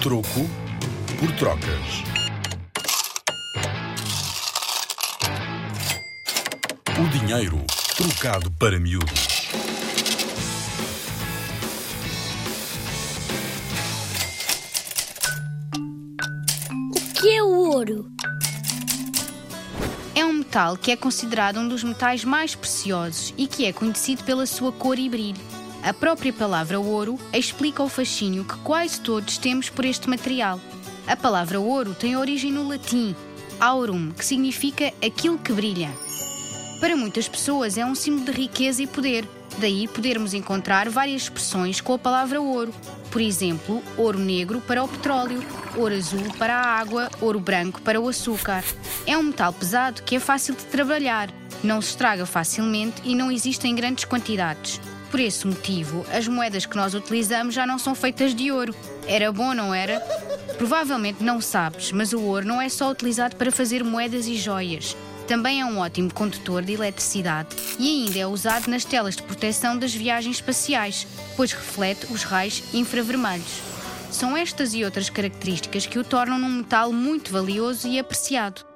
Troco por trocas. O dinheiro trocado para miúdos. O que é o ouro? É um metal que é considerado um dos metais mais preciosos e que é conhecido pela sua cor e brilho. A própria palavra ouro explica o fascínio que quase todos temos por este material. A palavra ouro tem origem no latim, aurum, que significa aquilo que brilha. Para muitas pessoas é um símbolo de riqueza e poder, daí podermos encontrar várias expressões com a palavra ouro. Por exemplo, ouro negro para o petróleo, ouro azul para a água, ouro branco para o açúcar. É um metal pesado que é fácil de trabalhar, não se estraga facilmente e não existe em grandes quantidades. Por esse motivo, as moedas que nós utilizamos já não são feitas de ouro. Era bom, não era? Provavelmente não sabes, mas o ouro não é só utilizado para fazer moedas e joias. Também é um ótimo condutor de eletricidade e ainda é usado nas telas de proteção das viagens espaciais, pois reflete os raios infravermelhos. São estas e outras características que o tornam num metal muito valioso e apreciado.